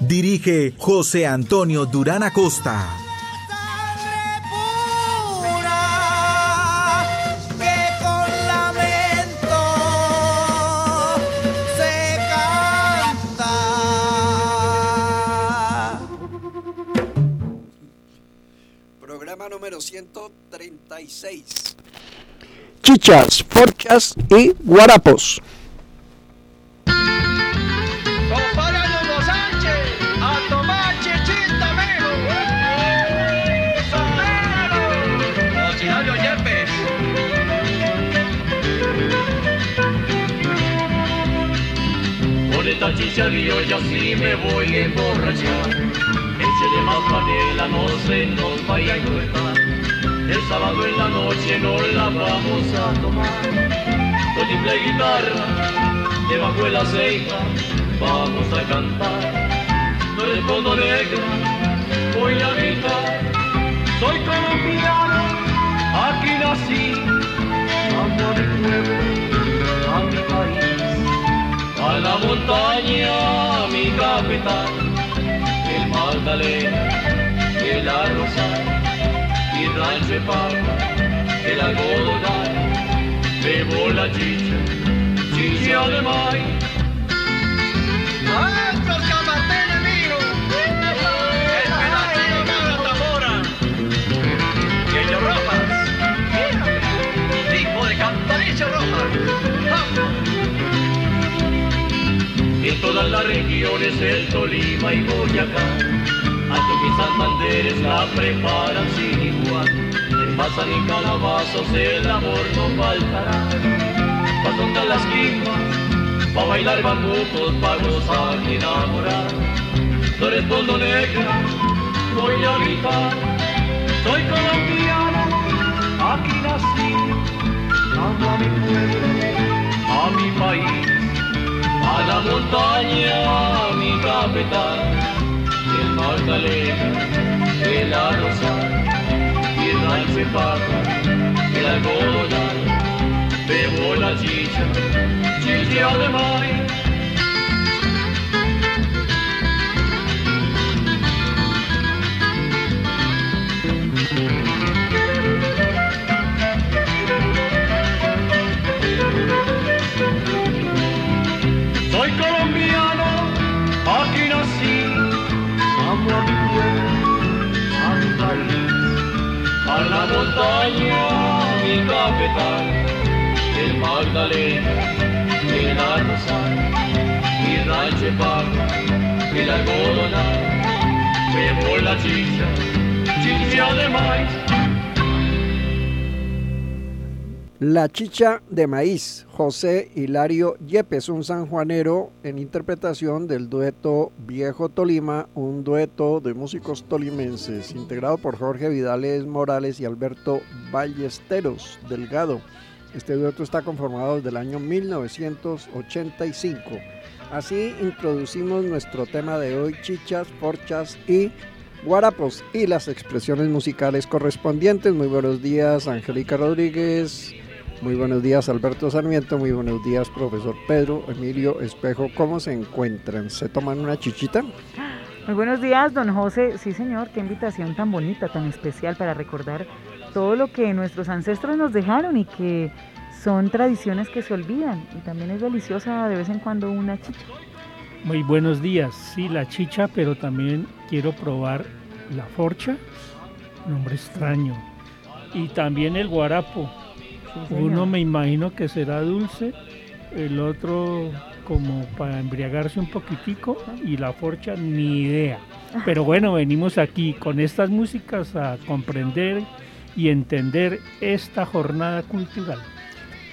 Dirige José Antonio Durán Acosta. Sangre pura que con lamento se canta. Programa número 136. Chichas, forchas y guarapos. Esta chicha yo ya sí me voy a emborrachar. Échele más panela, no se nos vaya a engordar. El sábado en la noche no la vamos a tomar. Con y guitarra, debajo de la ceja, vamos a cantar. No respondo negra, voy a gritar. Soy colombiano, aquí nací. Amo mi pueblo, a mi país. A la montaña, mi capital, el Magdalena, el Arrozal, mi rancho de papa, el algodonal, bebo la chicha, chicha de maíz. En todas las regiones, el Tolima y Boyacá, Alto y Santanderes la preparan sin igual. En pasan y calabazos el amor no faltará. Pa' tontar las quimas, pa' bailar bambucos, pa' gozar y enamorar. No respondo negra, voy a gritar. Soy colombiano, aquí nací. Amo a mi pueblo, a mi país. A la montaña, mi capital, el Magdalena, el Arrozal, y el rancho de papa, el algodonal, bebo la chicha, chicha de maíz. A la montaña, mi capital, el Magdalena, el Arrozal, mi rancho de papa, el algodonal, bebo la chicha, chicha de maíz. La chicha de maíz, José Hilario Yepes, un sanjuanero en interpretación del dueto Viejo Tolima, un dueto de músicos tolimenses, integrado por Jorge Vidales Morales y Alberto Ballesteros Delgado. Este dueto está conformado desde el año 1985. Así introducimos nuestro tema de hoy, chichas, porchas y guarapos y las expresiones musicales correspondientes. Muy buenos días, Angélica Rodríguez. Muy buenos días, Alberto Sarmiento. Muy buenos días, profesor Pedro Emilio Espejo. ¿Cómo se encuentran? ¿Se toman una chichita? Muy buenos días, don José. Sí, señor, qué invitación tan bonita, tan especial para recordar todo lo que nuestros ancestros nos dejaron y que son tradiciones que se olvidan. Y también es deliciosa de vez en cuando una chicha. Muy buenos días. Sí, la chicha, pero también quiero probar la forcha, nombre extraño. Y también el guarapo. Uno me imagino que será dulce, el otro como para embriagarse un poquitico y la forcha ni idea. Pero bueno, venimos aquí con estas músicas a comprender y entender esta jornada cultural.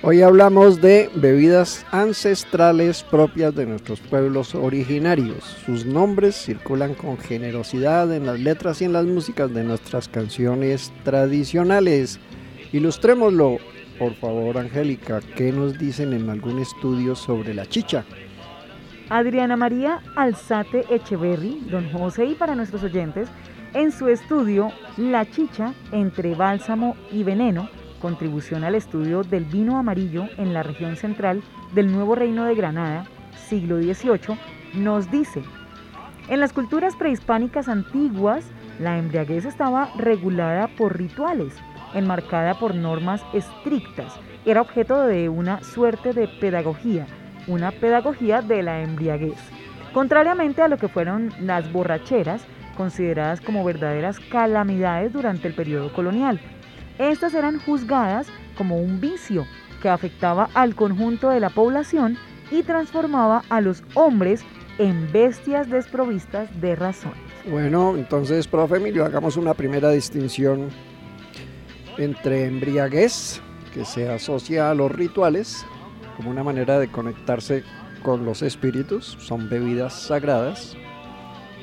Hoy hablamos de bebidas ancestrales propias de nuestros pueblos originarios. Sus nombres circulan con generosidad en las letras y en las músicas de nuestras canciones tradicionales. Ilustrémoslo, por favor, Angélica. ¿Qué nos dicen en algún estudio sobre la chicha? Adriana María Alzate Echeverry, don José y para nuestros oyentes, en su estudio La chicha entre bálsamo y veneno, contribución al estudio del vino amarillo en la región central del Nuevo Reino de Granada, siglo XVIII, nos dice, en las culturas prehispánicas antiguas, la embriaguez estaba regulada por rituales, enmarcada por normas estrictas, era objeto de una suerte de pedagogía, una pedagogía de la embriaguez, contrariamente a lo que fueron las borracheras, consideradas como verdaderas calamidades durante el periodo colonial. Estas eran juzgadas como un vicio que afectaba al conjunto de la población y transformaba a los hombres en bestias desprovistas de razón. Bueno, entonces, profe Emilio, hagamos una primera distinción entre embriaguez, que se asocia a los rituales, como una manera de conectarse con los espíritus, son bebidas sagradas,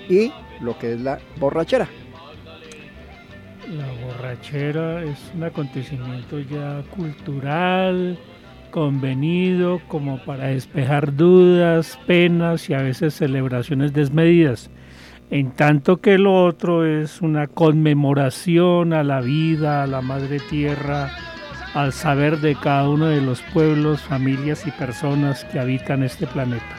y lo que es la borrachera. La borrachera es un acontecimiento ya cultural, convenido, como para despejar dudas, penas y a veces celebraciones desmedidas. En tanto que lo otro es una conmemoración a la vida, a la madre tierra, al saber de cada uno de los pueblos, familias y personas que habitan este planeta.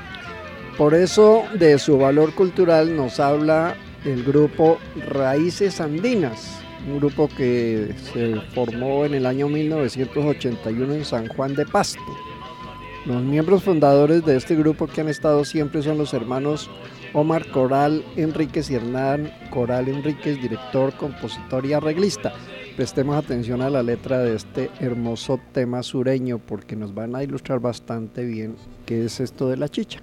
Por eso de su valor cultural nos habla el grupo Raíces Andinas, un grupo que se formó en el año 1981 en San Juan de Pasto. Los miembros fundadores de este grupo que han estado siempre son los hermanos Omar Coral Enríquez y Hernán Coral Enríquez, director, compositor y arreglista. Prestemos atención a la letra de este hermoso tema sureño porque nos van a ilustrar bastante bien qué es esto de la chicha.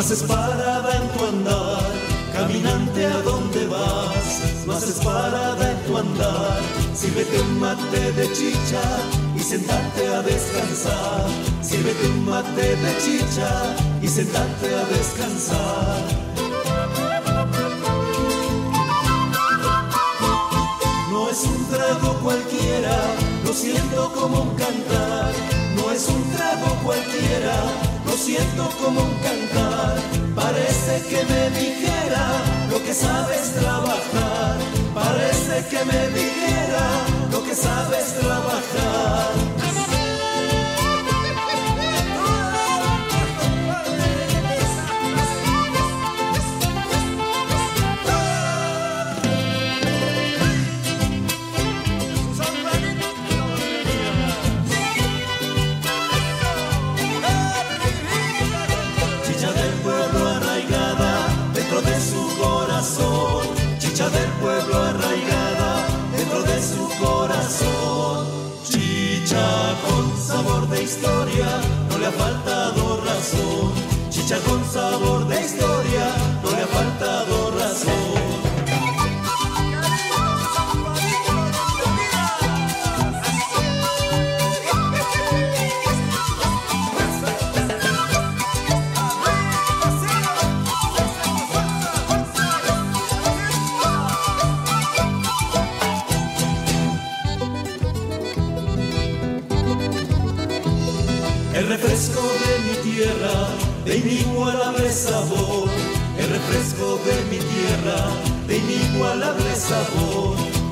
No haces parada en tu andar. Caminante a dónde vas, no haces parada en tu andar. Sírvete un mate de chicha y sentarte a descansar. Sírvete un mate de chicha y sentarte a descansar. No es un trago cualquiera, lo siento como un cantar. Es un trago cualquiera, lo siento como un cantar. Parece que me dijera lo que sabes trabajar. Parece que me dijera lo que sabes trabajar. Historia, no le ha faltado razón. Chicha con sabor de historia, no le ha faltado razón.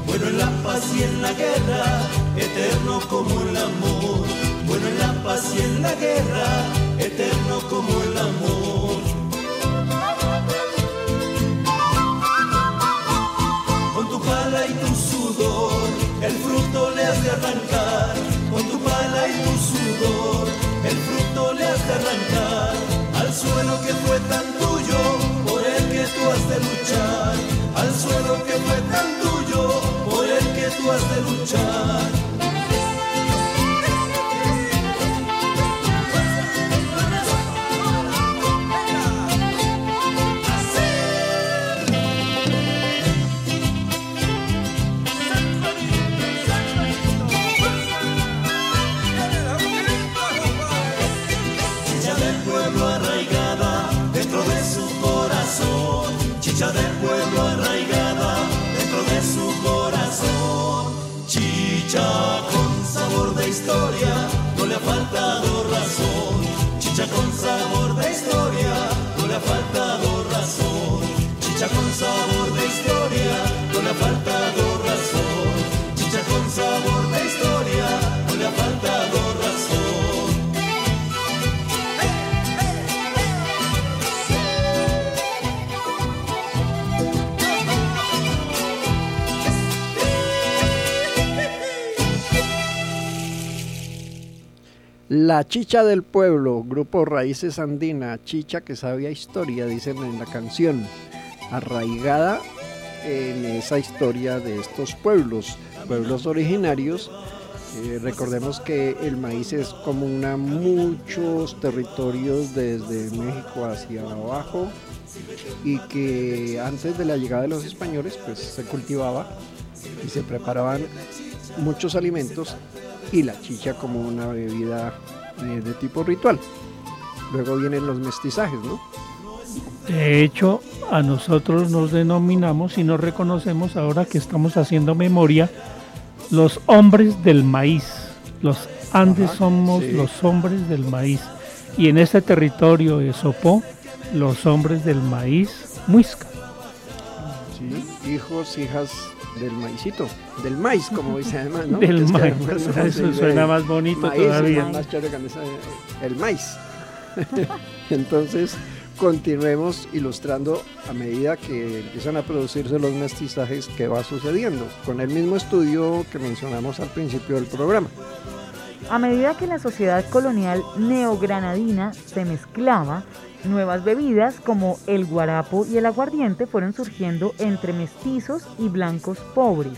Bueno en la paz y en la guerra, eterno como el amor. Bueno en la paz y en la guerra, eterno como el amor. tú has de luchar. Faltado razón. Chicha con sabor de historia, no le ha faltado razón. Chicha con sabor de historia, no le ha faltado razón. Chicha con sabor La chicha del pueblo, grupo Raíces Andina, chicha que sabía historia, dicen en la canción, arraigada en esa historia de estos pueblos, pueblos originarios. Eh, recordemos que el maíz es común a muchos territorios desde México hacia abajo y que antes de la llegada de los españoles pues se cultivaba y se preparaban muchos alimentos y la chicha como una bebida eh, de tipo ritual. Luego vienen los mestizajes, ¿no? De hecho, a nosotros nos denominamos y nos reconocemos ahora que estamos haciendo memoria los hombres del maíz. Los Andes Ajá, somos sí. los hombres del maíz. Y en este territorio de Sopó, los hombres del maíz muisca. Sí, hijos, hijas del maicito, del maíz, como dice además, ¿no? Del Es maíz, además no eso se suena más bonito maíz, todavía. más el maíz. Entonces, continuemos ilustrando a medida que empiezan a producirse los mestizajes que va sucediendo, con el mismo estudio que mencionamos al principio del programa. A medida que la sociedad colonial neogranadina se mezclaba, nuevas bebidas como el guarapo y el aguardiente fueron surgiendo entre mestizos y blancos pobres.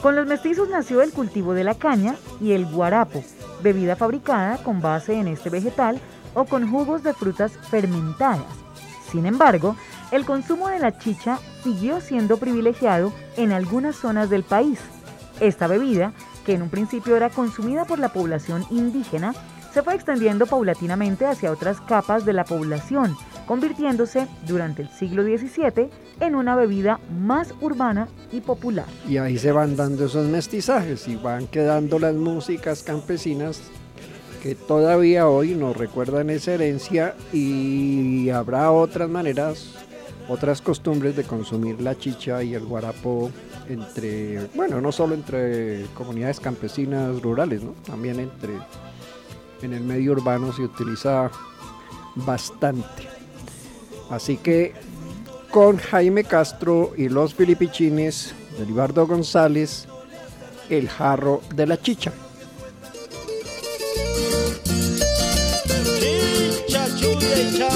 Con los mestizos nació el cultivo de la caña y el guarapo, bebida fabricada con base en este vegetal o con jugos de frutas fermentadas. Sin embargo, el consumo de la chicha siguió siendo privilegiado en algunas zonas del país. Esta bebida, que en un principio era consumida por la población indígena, se fue extendiendo paulatinamente hacia otras capas de la población, convirtiéndose durante el siglo XVII en una bebida más urbana y popular. Y ahí se van dando esos mestizajes y van quedando las músicas campesinas que todavía hoy nos recuerdan esa herencia y habrá otras maneras, otras costumbres de consumir la chicha y el guarapo entre, bueno, no solo entre comunidades campesinas rurales, ¿no? también entre en el medio urbano se utiliza bastante. Así que con Jaime Castro y los filipichines de Libardo González, el jarro de la chicha. Chicha,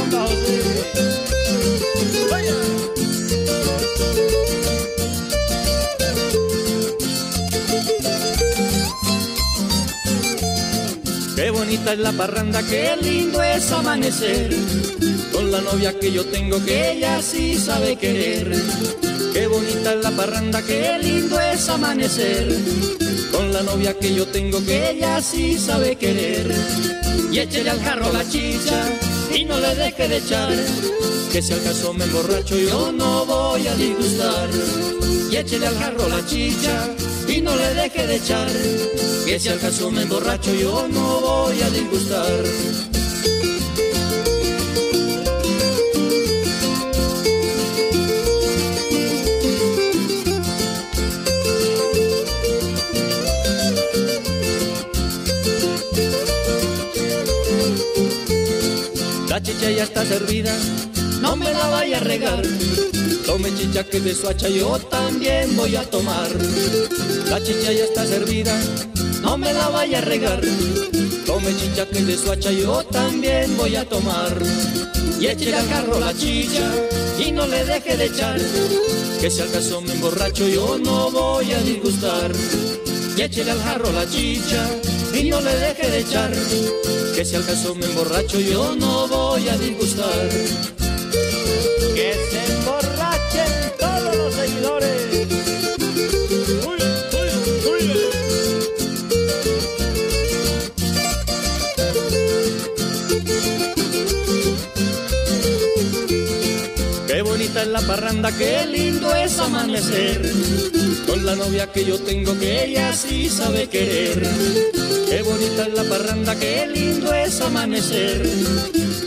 Qué bonita es la parranda, qué lindo es amanecer. Con la novia que yo tengo, que ella sí sabe querer. Qué bonita es la parranda, qué lindo es amanecer. Con la novia que yo tengo, que ella sí sabe querer. Y échele al jarro la chicha y no le deje de echar. Que si al caso me emborracho, yo no voy a disgustar. Y échele al jarro la chicha y no le deje de echar. Que si al caso me emborracho, yo no voy a disgustar. La chicha ya está servida, no me la vaya a regar. Tome chicha que de su hacha yo también voy a tomar. La chicha ya está servida, no me la vaya a regar. Tome chicha que de su hacha yo también voy a tomar. Y échele al carro la chicha y no le deje de echar. Que si al me emborracho yo no voy a disgustar. Y échele al jarro la chicha y no le deje de echar. Que si al me emborracho yo no voy a disgustar. Que se emborrachen todos los seguidores. Parranda, qué lindo es amanecer. Con la novia que yo tengo, que ella sí sabe querer. Qué bonita parranda, qué lindo es amanecer.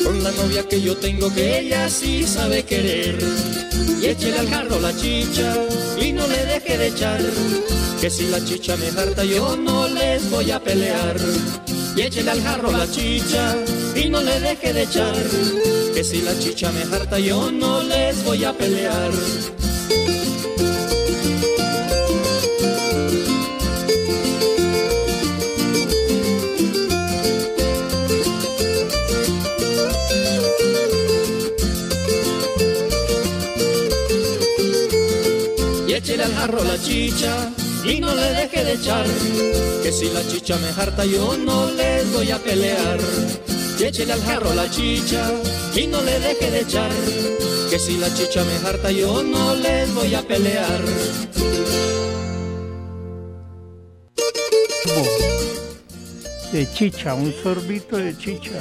Con la novia que yo tengo, que ella sí sabe querer. Y échele al jarro la chicha y no le deje de echar. Que si la chicha me harta, yo no les voy a pelear. Y échele al jarro la chicha y no le deje de echar. Que si la chicha me harta, yo no les voy a pelear. y échele al jarro la chicha y no le deje de echar. Que si la chicha me harta yo no les voy a pelear. Y échele al jarro la chicha y no le deje de echar. Que si la chicha me harta yo no les voy a pelear. De chicha, un sorbito de chicha.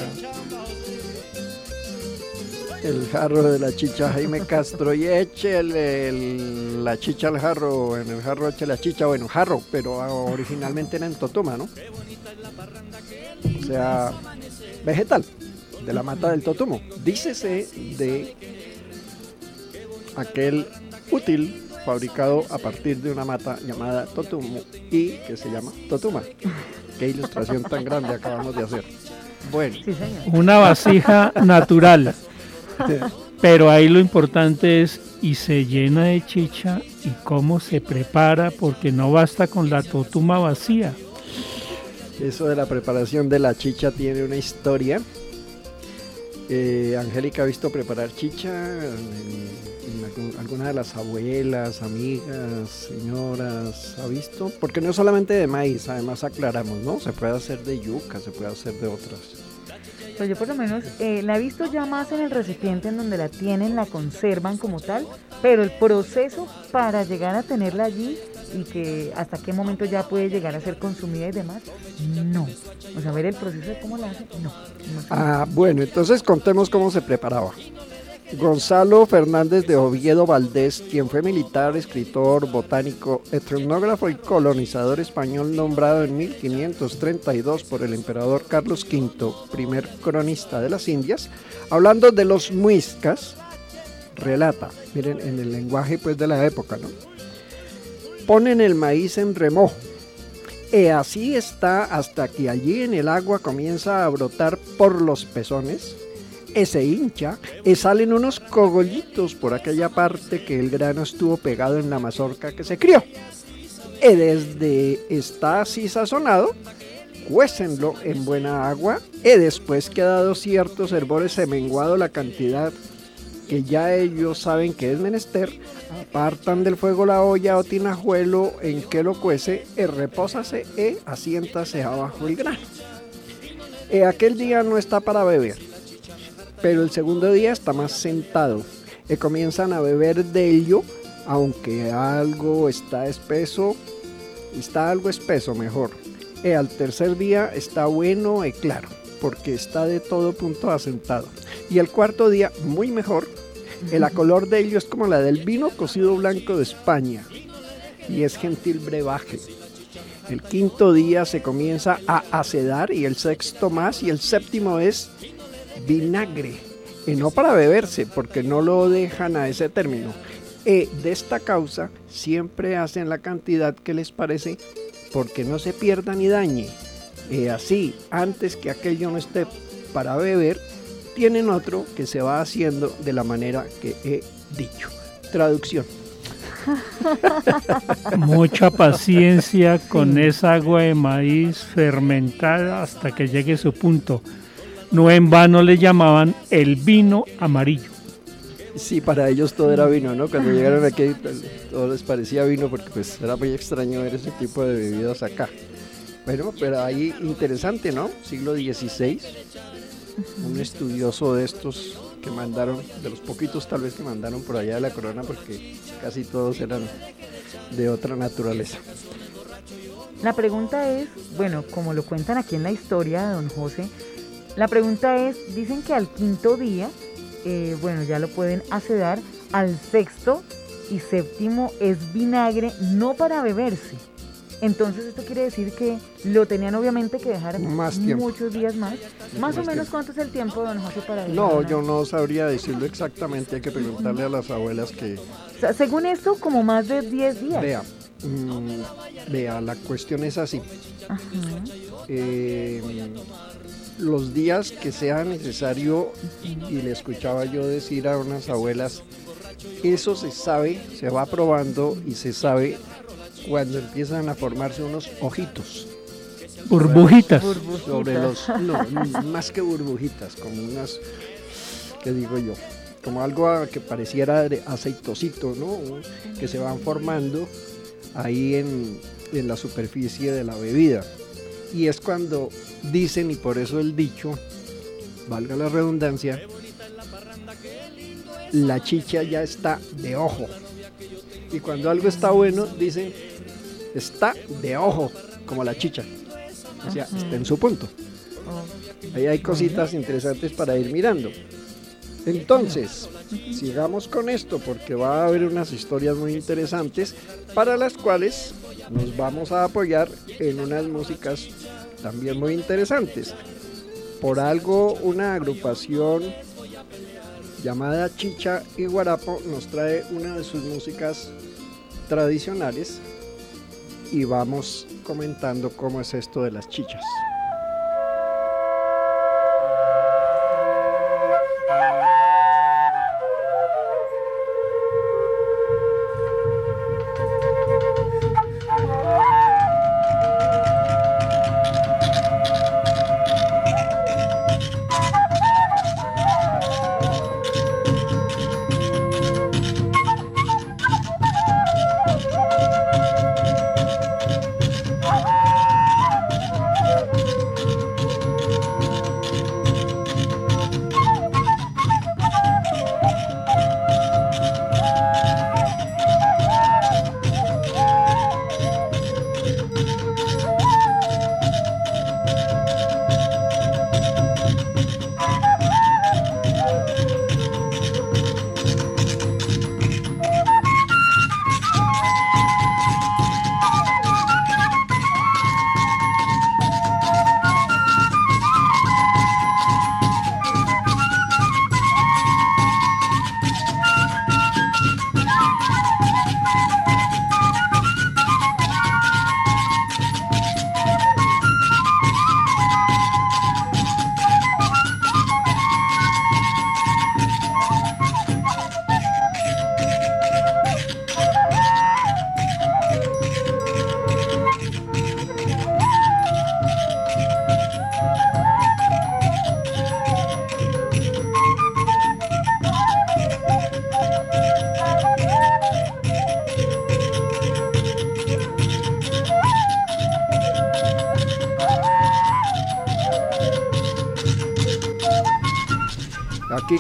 El jarro de la chicha Jaime Castro y échele el- la chicha al jarro, en el jarro eche la chicha, bueno, jarro, pero originalmente era en totuma, ¿no? O sea, vegetal, de la mata del totumo. Dícese de aquel útil fabricado a partir de una mata llamada totumo y que se llama totuma. Qué ilustración tan grande acabamos de hacer. Bueno. Una vasija natural. Pero ahí lo importante es y se llena de chicha y cómo se prepara porque no basta con la totuma vacía. Eso de la preparación de la chicha tiene una historia. Eh, Angélica ha visto preparar chicha en, en algún- alguna de las abuelas, amigas, señoras, ¿ha visto? Porque no es solamente de maíz, además aclaramos, ¿no? Se puede hacer de yuca, se puede hacer de otras. Pues yo por lo menos eh, la he visto ya más en el recipiente en donde la tienen, la conservan como tal, pero el proceso para llegar a tenerla allí y que hasta qué momento ya puede llegar a ser consumida y demás, no. O sea, ver el proceso de cómo la hacen, no. Ah, bueno, entonces contemos cómo se preparaba. Gonzalo Fernández de Oviedo Valdés, quien fue militar, escritor, botánico, etnógrafo y colonizador español nombrado en 1532 por el emperador Carlos V, primer cronista de las Indias, hablando de los muiscas, relata, miren, en el lenguaje pues de la época, ¿no? Ponen el maíz en remojo. Y así está hasta que allí en el agua comienza a brotar por los pezones e se hincha, y salen unos cogollitos por aquella parte que el grano estuvo pegado en la mazorca que se crió. Y desde está así sazonado, cuécenlo en buena agua, y después que ha dado ciertos hervores se menguado la cantidad que ya ellos saben que es menester, apartan del fuego la olla o tinajuelo en que lo cuece, y repósase e asiéntase abajo el grano. Y aquel día no está para beber, pero el segundo día está más sentado. Y comienzan a beber de ello, aunque algo está espeso, está algo espeso mejor. Y al tercer día está bueno y claro, porque está de todo punto asentado. Y el cuarto día, muy mejor, el color de ello es como la del vino cocido blanco de España, y es gentil brebaje. El quinto día se comienza a acedar y el sexto más y el séptimo es vinagre. Y no para beberse, porque no lo dejan a ese término. Y de esta causa siempre hacen la cantidad que les parece porque no se pierda ni dañe. Y así, antes que aquello no esté para beber, tienen otro que se va haciendo de la manera que he dicho. Traducción. Mucha paciencia con esa agua de maíz fermentada hasta que llegue su punto. No en vano le llamaban el vino amarillo. Sí, para ellos todo era vino, ¿no? Cuando llegaron aquí todo les parecía vino porque pues era muy extraño ver ese tipo de bebidas acá. Bueno, pero ahí interesante, ¿no? Siglo XVI, un estudioso de estos que mandaron, de los poquitos tal vez que mandaron por allá de la corona porque casi todos eran de otra naturaleza. La pregunta es, bueno, como lo cuentan aquí en la historia de don José, la pregunta es, dicen que al quinto día, eh, bueno, ya lo pueden acedar, al sexto y séptimo es vinagre, no para beberse, Entonces esto quiere decir que lo tenían obviamente que dejar Más muchos días más. Más o menos tiempo. cuánto es el tiempo, don José, para No, una- yo no sabría decirlo exactamente, hay que preguntarle a las abuelas que O sea, según esto, como más de 10 días. vea. mm, vea, la cuestión es así. Ajá. eh, los días que sea necesario, y le escuchaba yo decir a unas abuelas, eso se sabe, se va probando y se sabe cuando empiezan a formarse unos ojitos Burbujitas. sobre los, no, más que burbujitas, como unas, ¿qué digo yo? Como algo que pareciera aceitosito, ¿no? Que se van formando ahí en, en la superficie de la bebida. Y es cuando dicen, y por eso el dicho, valga la redundancia, la chicha ya está de ojo. Y cuando algo está bueno, dicen, está de ojo, como la chicha. O sea, está en su punto. Ahí hay cositas interesantes para ir mirando. Entonces, sigamos con esto porque va a haber unas historias muy interesantes para las cuales nos vamos a apoyar en unas músicas también muy interesantes. Por algo, una agrupación llamada Chicha y Guarapo nos trae una de sus músicas tradicionales y vamos comentando cómo es esto de las chichas.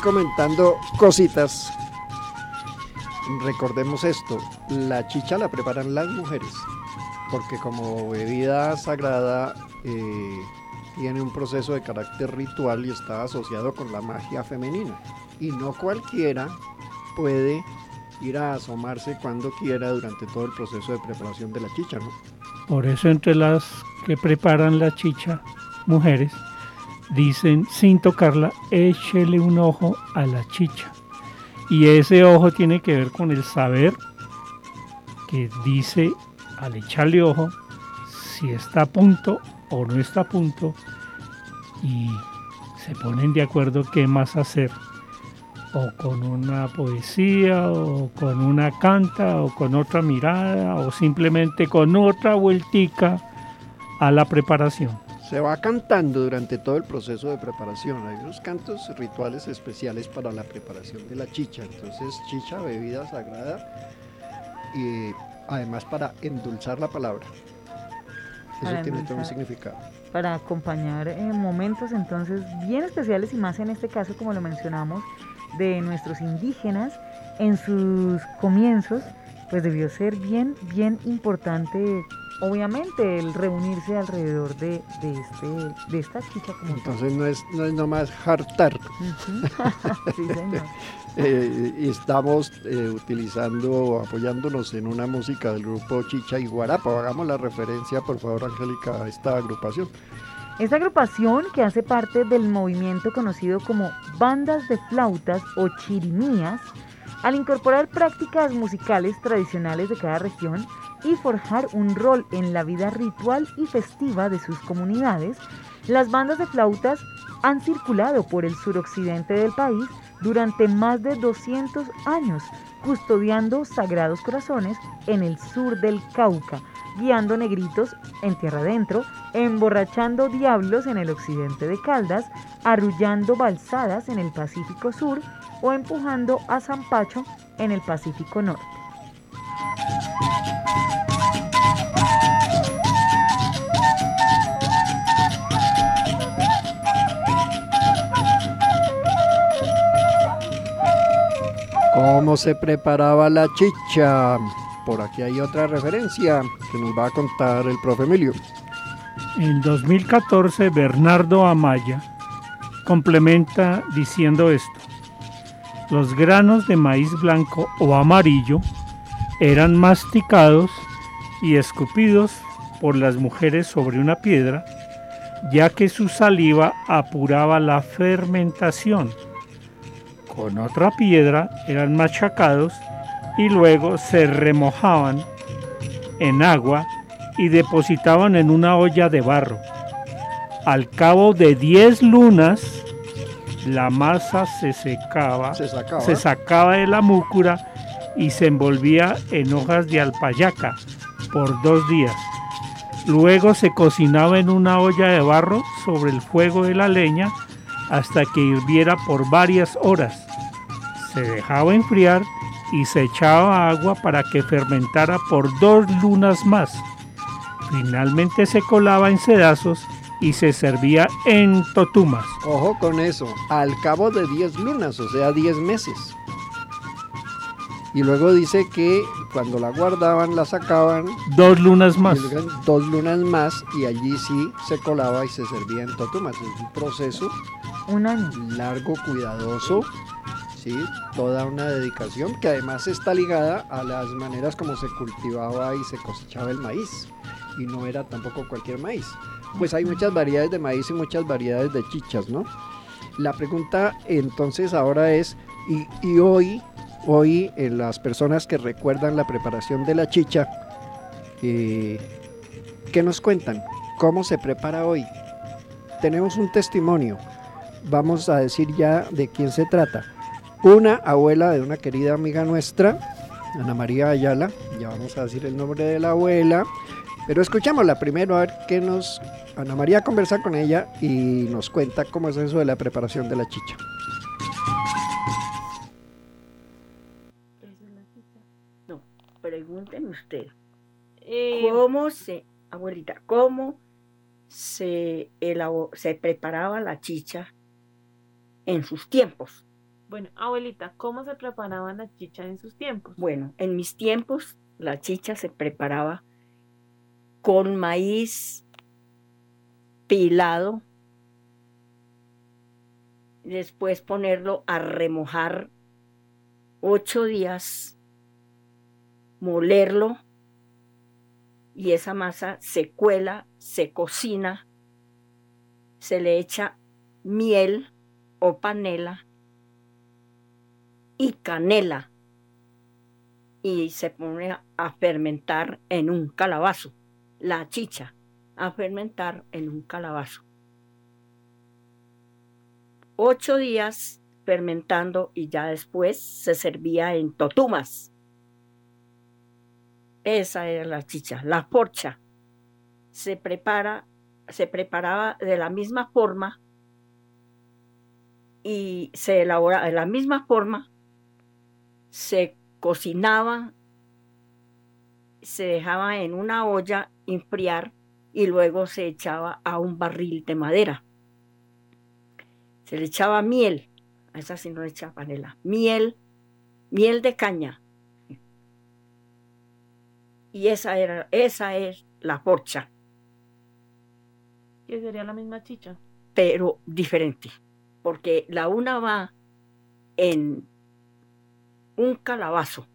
Comentando cositas. Recordemos esto, la chicha la preparan las mujeres, porque como bebida sagrada eh, tiene un proceso de carácter ritual y está asociado con la magia femenina. Y no cualquiera puede ir a asomarse cuando quiera durante todo el proceso de preparación de la chicha, ¿no? Por eso entre las que preparan la chicha, mujeres, dicen sin tocarla, échele un ojo a la chicha. Y ese ojo tiene que ver con el saber que dice al echarle ojo si está a punto o no está a punto y se ponen de acuerdo qué más hacer o con una poesía o con una canta o con otra mirada o simplemente con otra vueltica a la preparación. Se va cantando durante todo el proceso de preparación. Hay unos cantos rituales especiales para la preparación de la chicha. Entonces, chicha, bebida sagrada y además para endulzar la palabra. Eso Para tiene todo un significado. para acompañar eh, momentos entonces bien especiales y más en este caso como lo mencionamos de nuestros indígenas en sus comienzos pues debió ser bien, bien importante, obviamente, el reunirse alrededor de, de, este, de esta chicha como tal. Entonces no es, no es nomás hartar. Sí, señor. Eh, y estamos eh, utilizando, apoyándonos en una música del grupo Chicha y Guarapa. Hagamos la referencia, por favor, Angélica, a esta agrupación. Esta agrupación, que hace parte del movimiento conocido como bandas de flautas o chirimías, al incorporar prácticas musicales tradicionales de cada región y forjar un rol en la vida ritual y festiva de sus comunidades, las bandas de flautas han circulado por el suroccidente del país durante más de 200 años, custodiando sagrados corazones en el sur del Cauca, guiando negritos en tierra adentro, emborrachando diablos en el occidente de Caldas, arrullando balsadas en el Pacífico Sur o empujando a Zampacho en el Pacífico Norte. ¿Cómo se preparaba la chicha? Por aquí hay otra referencia que nos va a contar el profe Emilio. En 2014, Bernardo Amaya complementa diciendo esto. Los granos de maíz blanco o amarillo eran masticados y escupidos por las mujeres sobre una piedra, ya que su saliva apuraba la fermentación. Con otra piedra eran machacados y luego se remojaban en agua y depositaban en una olla de barro. Al cabo de 10 lunas, la masa se secaba, Se sacaba. se sacaba de la múcura y se envolvía en hojas de alpayaca por dos días. Luego se cocinaba en una olla de barro sobre el fuego de la leña hasta que hirviera por varias horas. Se dejaba enfriar y se echaba agua para que fermentara por dos lunas más. Finalmente se colaba en sedazos y se servía en totumas. Ojo con eso, al cabo de 10 lunas, o sea, 10 meses. Y luego dice que cuando la guardaban, la sacaban Dos lunas más. dos lunas más y allí sí se colaba y se servía en totumas. Es un proceso Un año. largo, cuidadoso, ¿sí? toda una dedicación que además está ligada a las maneras como se cultivaba y se cosechaba el maíz. Y no era tampoco cualquier maíz. Pues hay muchas variedades de maíz y muchas variedades de chichas, ¿no? La pregunta entonces ahora es, y, hoy, hoy en las personas que recuerdan la preparación de la chicha, eh, ¿qué nos cuentan? ¿Cómo se prepara hoy? Tenemos un testimonio vamos a decir ya de quién se trata. Una abuela de una querida amiga nuestra, Ana María Ayala, ya vamos a decir el nombre de la abuela, pero escuchémosla primero a ver qué nos... Ana María conversa con ella y nos cuenta cómo es eso de la preparación de la chicha. No, pregúntenme usted. Eh, ¿Cómo se, abuelita, cómo se, se preparaba la chicha en sus tiempos? Bueno, abuelita, ¿cómo se preparaba la chicha en sus tiempos? Bueno, en mis tiempos la chicha se preparaba con maíz pilado, después ponerlo a remojar ocho días, molerlo y esa masa se cuela, se cocina, se le echa miel o panela y canela y se pone a- fermentar en un calabazo, la chicha, a fermentar en un calabazo. Ocho días fermentando y ya después se servía en totumas. Esa era la chicha, la porcha. Se prepara, se preparaba de la misma forma y se elabora de la misma forma, se cocinaba, se dejaba en una olla enfriar y luego se echaba a un barril de madera. Se le echaba miel, a esa sí no le echaba panela, miel, miel de caña. Y esa, era, esa es la forcha, Que sería la misma chicha. pero diferente. Porque la una va en un calabazo,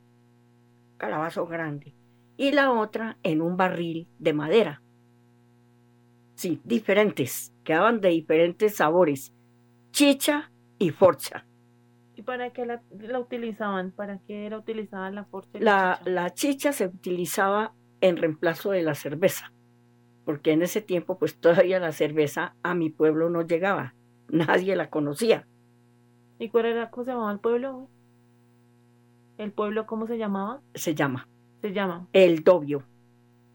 calabazo grande, y la otra en un barril de madera. Sí, diferentes, quedaban de diferentes sabores, chicha y forcha. ¿Y para qué la, la utilizaban? ¿Para qué la utilizaban la forcha? y La, chicha? la chicha se utilizaba en reemplazo de la cerveza, porque en ese tiempo pues todavía la cerveza a mi pueblo no llegaba, nadie la conocía. ¿Y cuál era, cómo se llamaba el pueblo? ¿El pueblo cómo se llamaba? Se llama Se llama el Dobio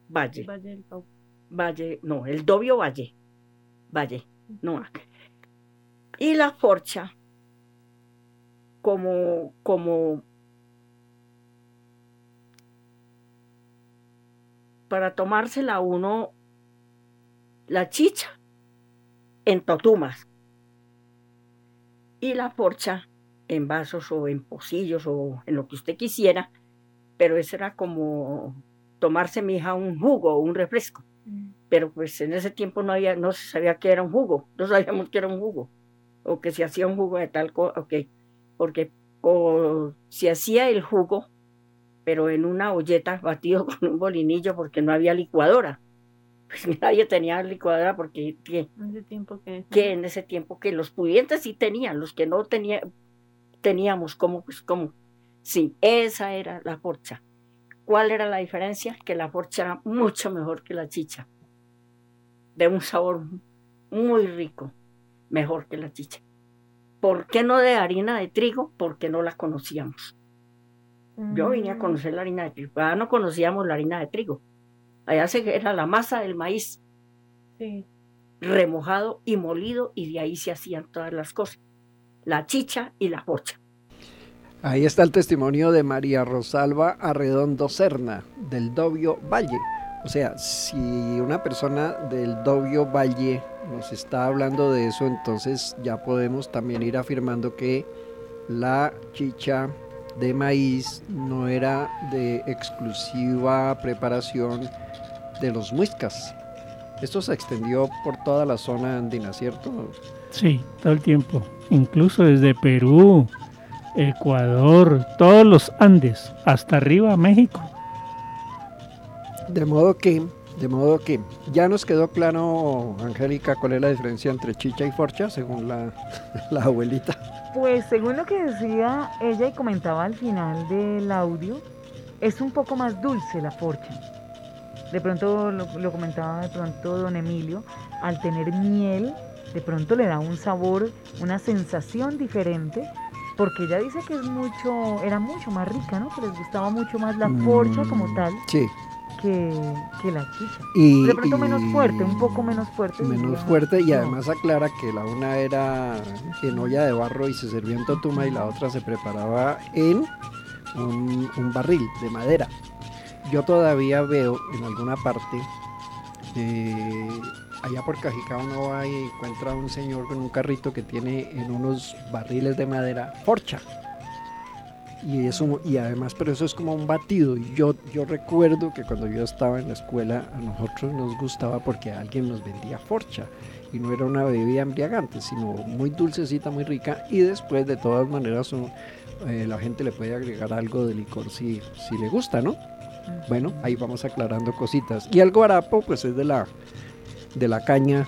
Valle. Valle del Cauca. Valle, no, el Dobio Valle. Valle, no. Y la forcha, como, como para tomársela uno, la chicha en totumas y la forcha en vasos o en pocillos o en lo que usted quisiera, pero eso era como tomarse mi hija un jugo o un refresco. Pero pues en ese tiempo no había, no se sabía que era un jugo, no sabíamos que era un jugo, o que se hacía un jugo de tal cosa, ok, porque o se hacía el jugo, pero en una olleta batido con un bolinillo porque no había licuadora. Pues nadie tenía licuadora porque que, En ese tiempo que... que en ese tiempo que los pudientes sí tenían, los que no tenía, teníamos como, pues como, sí, esa era la forcha. ¿Cuál era la diferencia? Que la forcha era mucho mejor que la chicha. De un sabor muy rico, mejor que la chicha. ¿Por qué no de harina de trigo? Porque no la conocíamos. Yo vine a Mm, conocer la harina de trigo. Allá no conocíamos la harina de trigo. Allá se, era la masa del maíz Sí. remojado y molido y de ahí se hacían todas las cosas. La chicha y la forcha. Ahí está el testimonio de María Rosalba Arredondo Serna, del Dobio Valle. O sea, si una persona del Dobio Valle nos está hablando de eso, entonces ya podemos también ir afirmando que la chicha de maíz no era de exclusiva preparación de los muiscas. Esto se extendió por toda la zona andina, ¿cierto? Sí, todo el tiempo. Incluso desde Perú, Ecuador, todos los Andes, hasta arriba México. De modo que, de modo que ya nos quedó claro, Angélica, cuál es la diferencia entre chicha y forcha, según la, la abuelita. Pues según lo que decía ella y comentaba al final del audio, es un poco más dulce la forcha. De pronto lo, lo comentaba de pronto don Emilio, al tener miel, de pronto le da un sabor, una sensación diferente, porque ella dice que es mucho, era mucho más rica, ¿no? Que les gustaba mucho más la forcha como Mm, tal Sí, que, que la chicha. Y- de pronto menos fuerte, un poco menos fuerte. menos fuerte y No. además aclara que la una era en olla de barro y se servía en totuma y la otra se preparaba en un, un barril de madera. Yo todavía veo en alguna parte, eh, allá por Cajicá uno va y encuentra a un señor con un carrito que tiene en unos barriles de madera forcha. Y, eso, y además, pero eso es como un batido. Y yo, yo recuerdo que cuando yo estaba en la escuela, a nosotros nos gustaba porque alguien nos vendía forcha. Y no era una bebida embriagante, sino muy dulcecita, muy rica. Y después, de todas maneras, uno- eh, la gente le puede agregar algo de licor si, si le gusta, ¿no? Bueno, ahí vamos aclarando cositas. Y el guarapo, pues es de la, de la caña,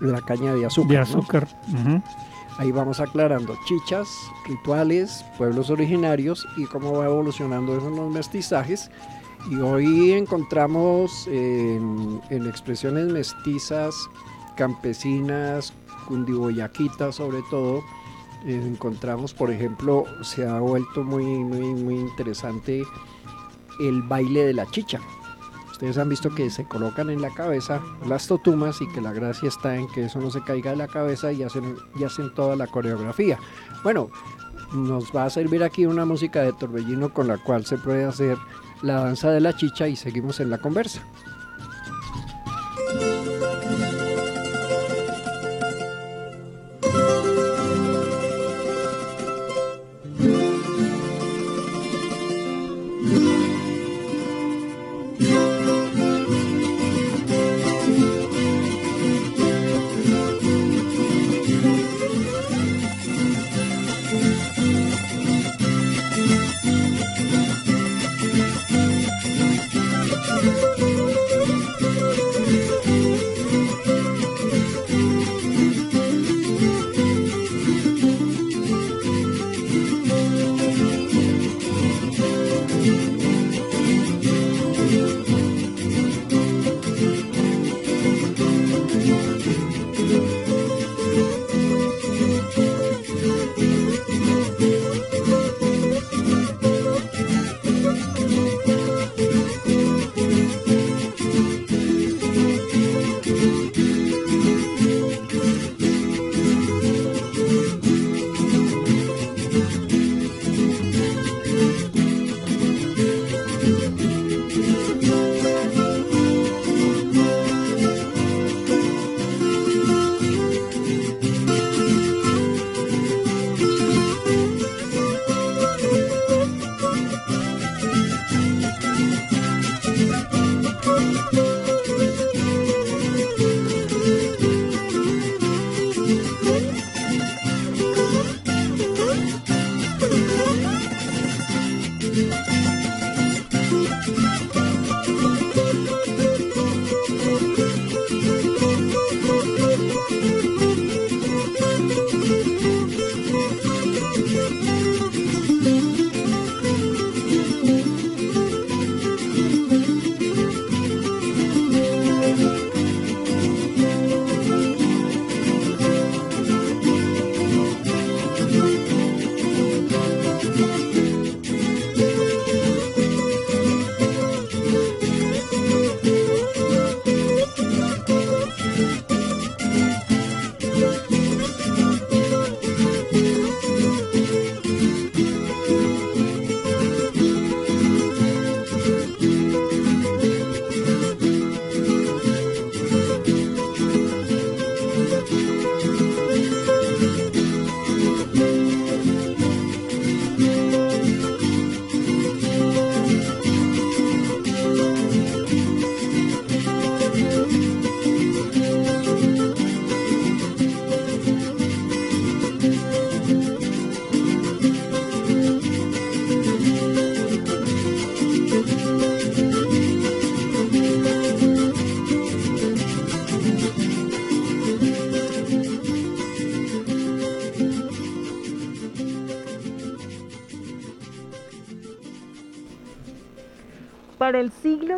de la caña de azúcar. De ¿no? azúcar. Ahí vamos aclarando chichas, rituales, pueblos originarios y cómo va evolucionando eso en los mestizajes. Y hoy encontramos en, en expresiones mestizas, campesinas, cundiboyaquitas sobre todo, eh, encontramos, por ejemplo, se ha vuelto muy, muy, muy interesante el baile de la chicha. Ustedes han visto que se colocan en la cabeza las totumas y que la gracia está en que eso no se caiga de la cabeza y hacen, y hacen toda la coreografía. Bueno, nos va a servir aquí una música de torbellino con la cual se puede hacer la danza de la chicha y seguimos en la conversa.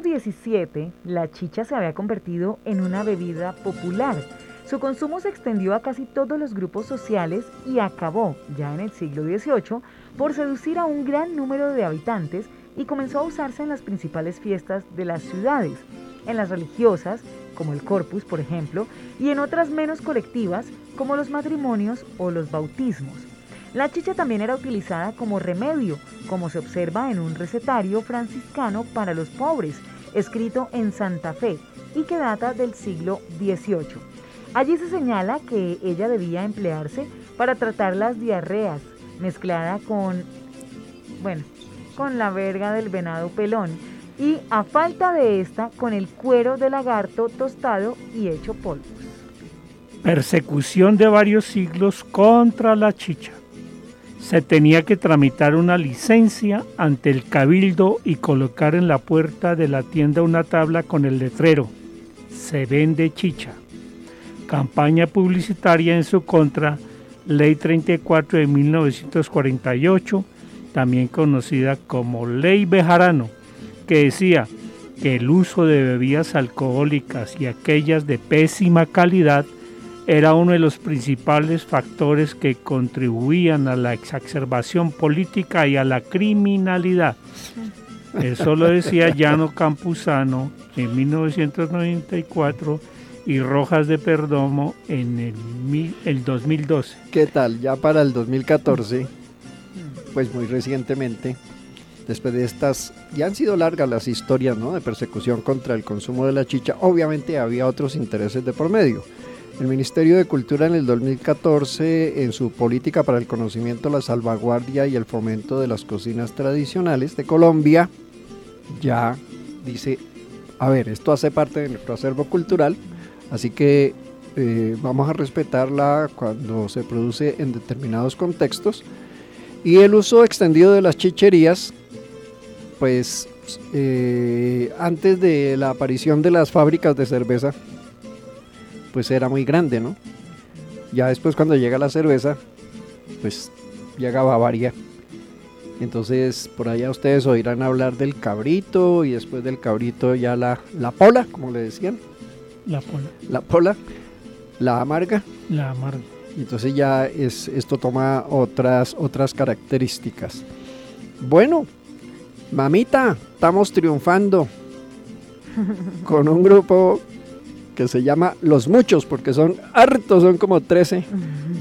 XVII, la chicha se había convertido en una bebida popular. Su consumo se extendió a casi todos los grupos sociales y acabó, ya en el siglo XVIII, por seducir a un gran número de habitantes y comenzó a usarse en las principales fiestas de las ciudades, en las religiosas, como el Corpus, por ejemplo, y en otras menos colectivas, como los matrimonios o los bautismos. La chicha también era utilizada como remedio, como se observa en un recetario franciscano para los pobres, escrito en Santa Fe y que data del siglo XVIII. Allí se señala que ella debía emplearse para tratar las diarreas, mezclada con, bueno, con la verga del venado pelón y a falta de esta con el cuero de lagarto tostado y hecho polvo. Persecución de varios siglos contra la chicha. Se tenía que tramitar una licencia ante el cabildo y colocar en la puerta de la tienda una tabla con el letrero Se vende chicha. Campaña publicitaria en su contra, Ley 34 de 1948, también conocida como Ley Bejarano, que decía que el uso de bebidas alcohólicas y aquellas de pésima calidad era uno de los principales factores que contribuían a la exacerbación política y a la criminalidad. Eso lo decía Llano Campuzano en 1994 y Rojas de Perdomo en el, mil- el 2012. ¿Qué tal? Ya para el 2014, pues muy recientemente, después de estas, ya han sido largas las historias ¿no? de persecución contra el consumo de la chicha, obviamente había otros intereses de por medio. El Ministerio de Cultura en el 2014, en su política para el conocimiento, la salvaguardia y el fomento de las cocinas tradicionales de Colombia, ya dice, a ver, esto hace parte de nuestro acervo cultural, así que eh, vamos a respetarla cuando se produce en determinados contextos. Y el uso extendido de las chicherías, pues eh, antes de la aparición de las fábricas de cerveza, pues era muy grande, ¿no? Ya después cuando llega la cerveza, pues llega Bavaria. Entonces por allá ustedes oirán hablar del cabrito y después del cabrito ya la, la pola, como le decían, La pola, la pola, la amarga. la amarga. Entonces ya es, esto toma otras, otras características. Bueno, mamita, estamos triunfando con un grupo que se llama Los Muchos, porque son hartos, son como 13,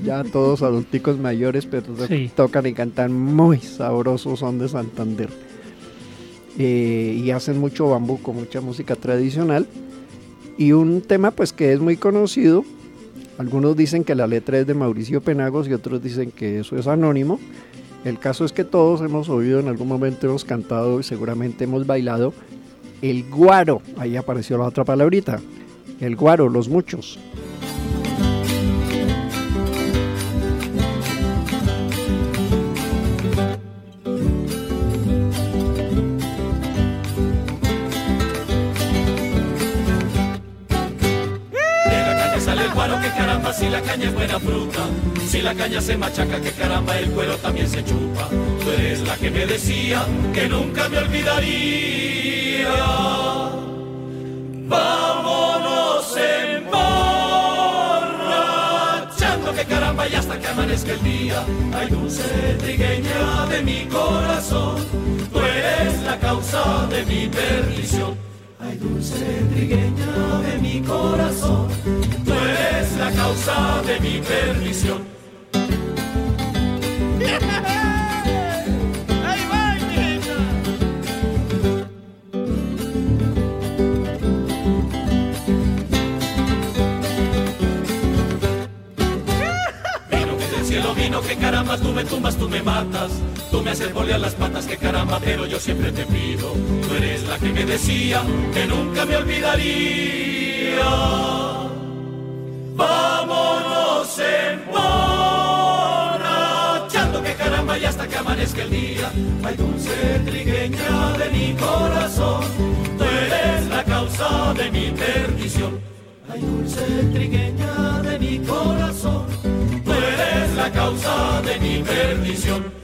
ya todos adulticos mayores, pero Sí. tocan y cantan muy sabrosos, son de Santander. Eh, y hacen mucho bambuco, mucha música tradicional. Y un tema pues que es muy conocido, algunos dicen que la letra es de Mauricio Penagos y otros dicen que eso es anónimo. El caso es que todos hemos oído en algún momento, hemos cantado y seguramente hemos bailado el guaro. Ahí apareció la otra palabrita. El guaro, los muchos. De la caña sale guaro, que caramba, si la caña es buena fruta. Si la caña se machaca, que caramba, el cuero también se chupa. Tú eres la que me decía que nunca me olvidaría. Vámonos emborrachando, que caramba, y hasta que amanezca el día. Ay, dulce trigueña de mi corazón, tú eres la causa de mi perdición. Ay, dulce trigueña de mi corazón, tú eres la causa de mi perdición. Que me decía que nunca me olvidaría. Vámonos emborrachando, que caramba, y hasta que amanezca el día. Ay, dulce trigueña de mi corazón, tú eres la causa de mi perdición. Ay, dulce trigueña de mi corazón, tú eres la causa de mi perdición.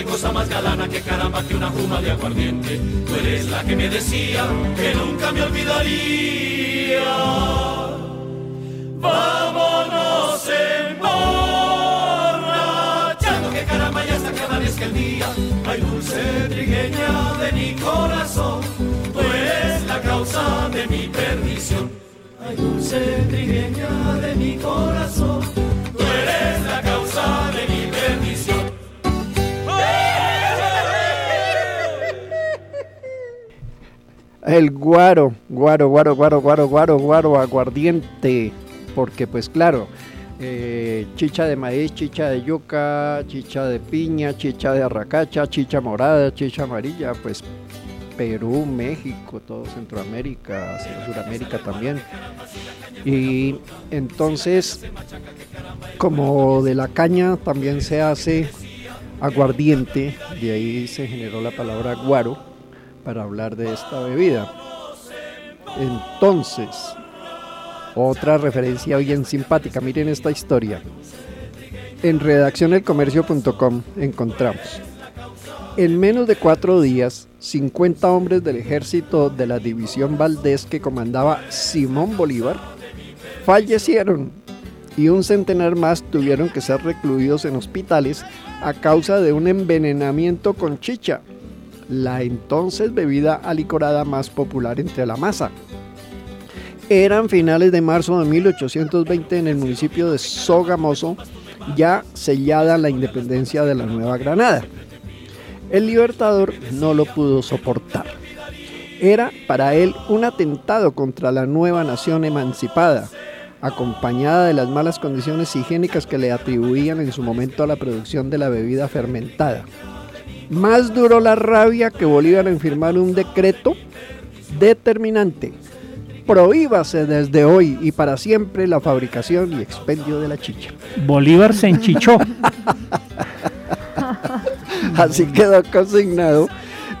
Hay cosa más galana que caramba que una juma de aguardiente. Tú eres la que me decía que nunca me olvidaría. Vámonos emborrachando, que caramba, y hasta que amanezca el día. Ay, dulce trigueña de mi corazón, tú eres la causa de mi perdición. Ay, dulce trigueña de mi corazón, El guaro, guaro, guaro, guaro, guaro, guaro, guaro, aguardiente. Porque pues claro, eh, chicha de maíz, chicha de yuca, chicha de piña, chicha de arracacha, chicha morada, chicha amarilla, pues Perú, México, todo Centroamérica, hacia Sudamérica también. Y entonces, como de la caña también se hace aguardiente, de ahí se generó la palabra guaro para hablar de esta bebida. Entonces, otra referencia bien simpática, miren esta historia. En redaccionelcomercio.com encontramos, en menos de cuatro días, 50 hombres del ejército de la división Valdés que comandaba Simón Bolívar fallecieron y un centenar más tuvieron que ser recluidos en hospitales a causa de un envenenamiento con chicha, la entonces bebida alicorada más popular entre la masa. Eran finales de marzo de 1820 en el municipio de Sogamoso, ya sellada la independencia de la Nueva Granada. El libertador no lo pudo soportar. Era para él un atentado contra la nueva nación emancipada, acompañada de las malas condiciones higiénicas que le atribuían en su momento a la producción de la bebida fermentada. Más duró la rabia que Bolívar en firmar un decreto determinante. Prohíbase desde hoy y para siempre la fabricación y expendio de la chicha. Bolívar se enchichó. Así quedó consignado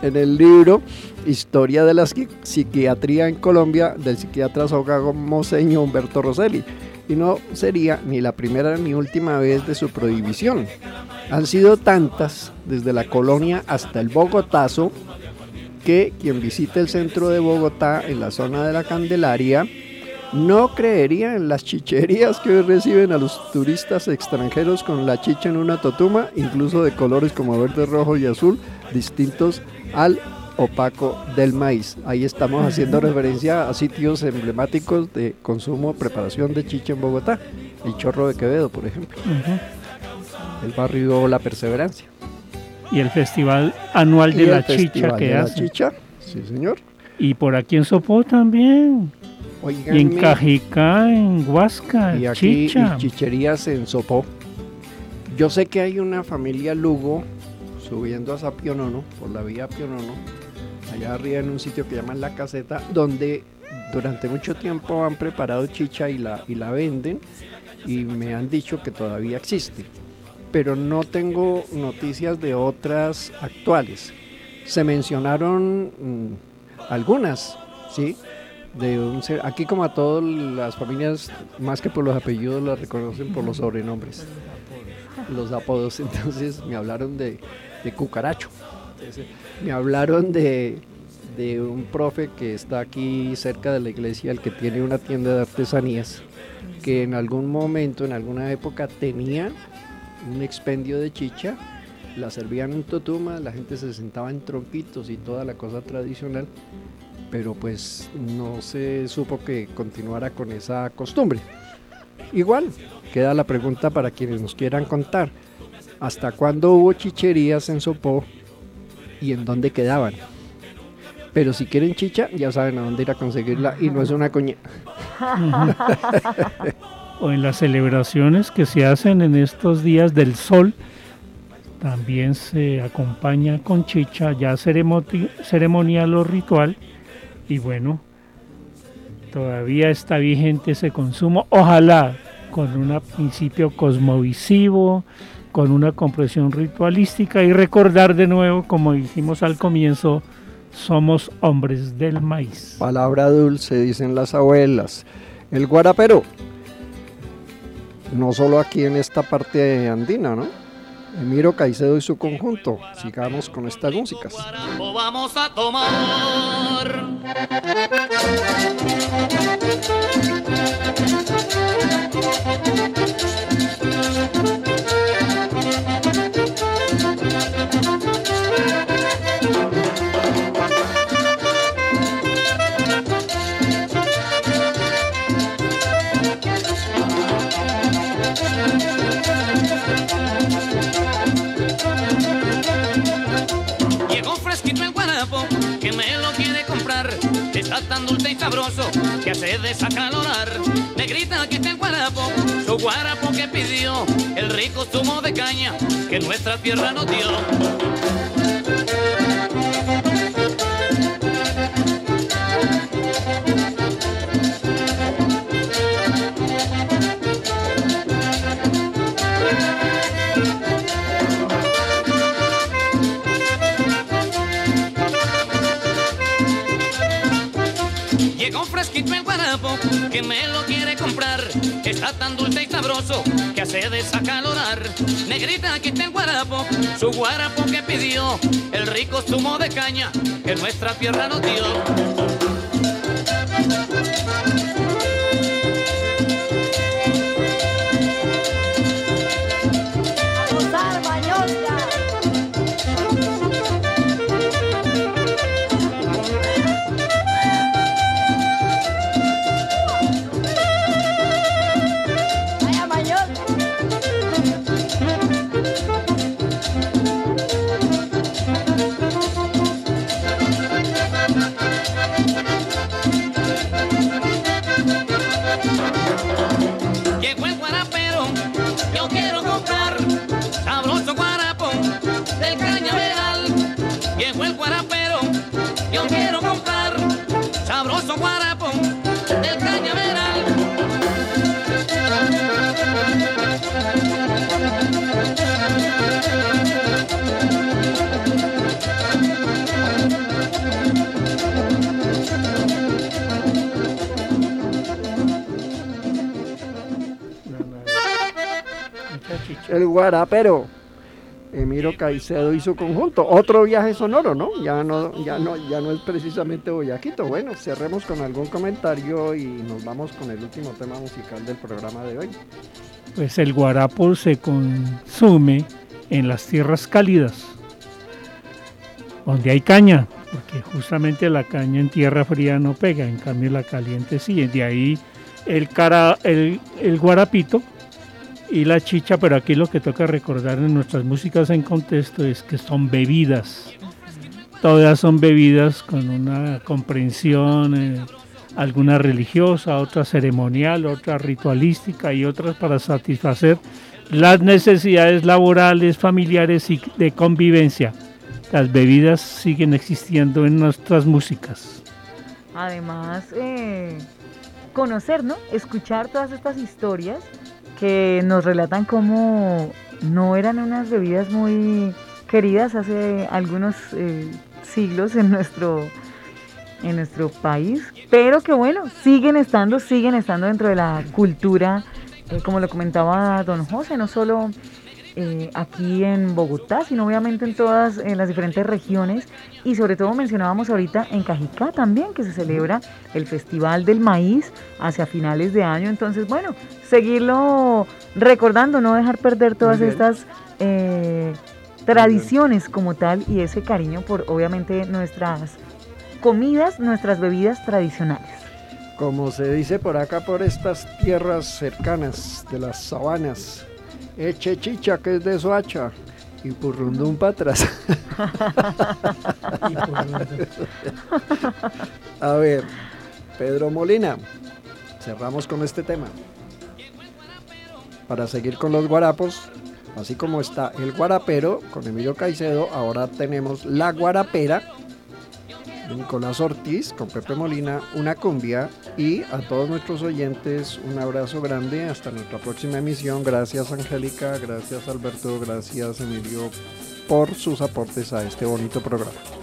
en el libro Historia de la Psiqui- Psiquiatría en Colombia del psiquiatra sogamoseño Humberto Rosselli. Y no sería ni la primera ni última vez de su prohibición. Han sido tantas, desde la colonia hasta el Bogotazo, que quien visite el centro de Bogotá en la zona de la Candelaria no creería en las chicherías que hoy reciben a los turistas extranjeros con la chicha en una totuma, incluso de colores como verde, rojo y azul, distintos al opaco del maíz. Ahí estamos haciendo referencia a sitios emblemáticos de consumo, preparación de chicha en Bogotá. El Chorro de Quevedo, por ejemplo. El barrio La Perseverancia. Y el festival anual de Y el la chicha Festival que de la chicha, sí señor. Y por aquí en Sopó también. Oigan, Y en Cajicá, en Huasca, y aquí chicha. y chicherías en Sopó. Yo sé que hay una familia Lugo subiendo a Sapionono, por la vía Pionono, arriba en un sitio que llaman La Caseta, donde durante mucho tiempo han preparado chicha y la, y la venden y me han dicho que todavía existe. Pero no tengo noticias de otras actuales. Se mencionaron mm, algunas, ¿sí? De aquí como a todas las familias, más que por los apellidos, las reconocen por los sobrenombres, los apodos. Entonces me hablaron de, cucaracho. Me hablaron de, de un profe que está aquí cerca de la iglesia, el que tiene una tienda de artesanías, que en algún momento, en alguna época, tenía un expendio de chicha, la servían en totuma, la gente se sentaba en tronquitos y toda la cosa tradicional, pero pues no se supo que continuara con esa costumbre. Igual, queda la pregunta para quienes nos quieran contar, ¿hasta cuándo hubo chicherías en Sopó y en dónde quedaban? Pero si quieren chicha, ya saben a dónde ir a conseguirla y no es una coña. o en las celebraciones que se hacen en estos días del sol, también se acompaña con chicha, ya ceremonial o ritual, y bueno, todavía está vigente ese consumo, ojalá con un principio cosmovisivo, con una comprensión ritualística y recordar de nuevo, como dijimos al comienzo, somos hombres del maíz. Palabra dulce, dicen las abuelas. El guarapero. No solo aquí en esta parte andina, ¿no? Emiro Caicedo y su conjunto. Sigamos con estas músicas. Vamos a tomar. Tan dulce y sabroso que hace desacalorar. Negrita que está el guarapo, su guarapo que pidió. El rico zumo de caña que nuestra tierra nos dio. Me lo quiere comprar. Está tan dulce y sabroso que hace desacalorar. Negrita que está el guarapo, su guarapo que pidió. El rico zumo de caña que nuestra tierra nos dio. El guarapero. Emiro Caicedo y su conjunto. Otro viaje sonoro, ¿no? Ya no, ya no, ya no es precisamente Boyaquito. Bueno, cerremos con algún comentario y nos vamos con el último tema musical del programa de hoy. Pues el guarapo se consume en las tierras cálidas, donde hay caña, porque justamente la caña en tierra fría no pega, en cambio la caliente sí. De ahí el, cara, el, el guarapito y la chicha, pero aquí lo que toca recordar en nuestras músicas en contexto es que son bebidas. Todas son bebidas con una comprensión, eh, alguna religiosa, otra ceremonial, otra ritualística y otras para satisfacer las necesidades laborales, familiares y de convivencia. Las bebidas siguen existiendo en nuestras músicas. Además, eh, conocer, ¿no? Escuchar todas estas historias que nos relatan cómo no eran unas bebidas muy queridas hace algunos eh, siglos en nuestro en nuestro país, pero que bueno, siguen estando, siguen estando dentro de la cultura, eh, como lo comentaba don José, no solo eh, aquí en Bogotá, sino obviamente en todas en las diferentes regiones. Y sobre todo mencionábamos ahorita en Cajicá también que se celebra el Festival del Maíz hacia finales de año, entonces bueno, seguirlo recordando, no dejar perder todas estas eh, tradiciones como tal y ese cariño por obviamente nuestras comidas, nuestras bebidas tradicionales. Como se dice por acá, por estas tierras cercanas de las sabanas, eche chicha que es de Soacha y purrundum para atrás. A ver, Pedro Molina, cerramos con este tema. Para seguir con los guarapos, así como está el guarapero con Emilio Caicedo, ahora tenemos la guarapera Nicolás Ortiz con Pepe Molina, una cumbia y a todos nuestros oyentes un abrazo grande hasta nuestra próxima emisión. Gracias Angélica, gracias Alberto, gracias Emilio por sus aportes a este bonito programa.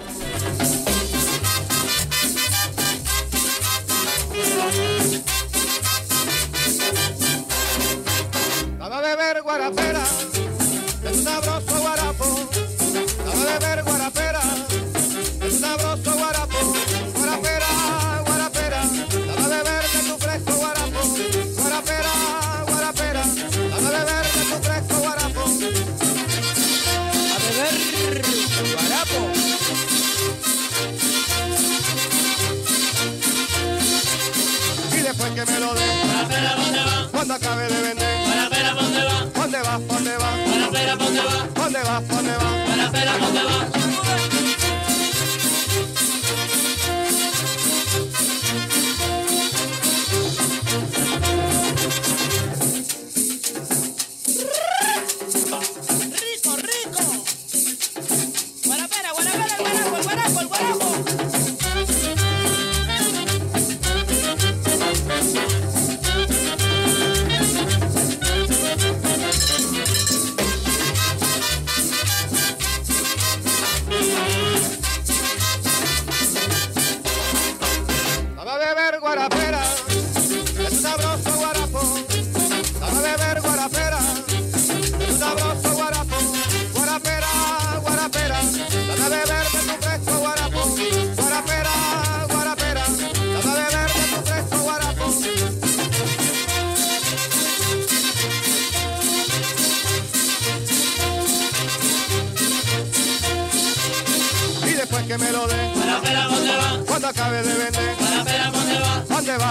¿Dónde va? ¿Dónde va?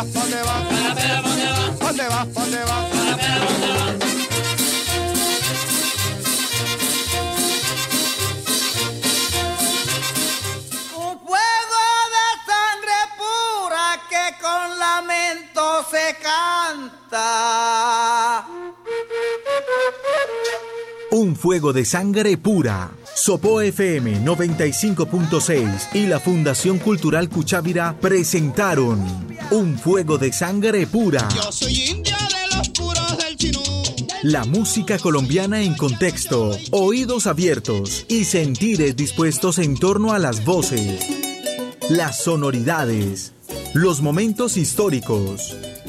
¿Dónde va? ¿Dónde va? ¿Dónde va? ¿Dónde va? Un fuego de sangre pura que con lamento se canta. Un fuego de sangre pura. Sopo FM 95.6 y la Fundación Cultural Cuchávira presentaron Un fuego de sangre pura. Yo soy india de los puros del chinú. La música colombiana en contexto, oídos abiertos y sentires dispuestos en torno a las voces, las sonoridades, los momentos históricos,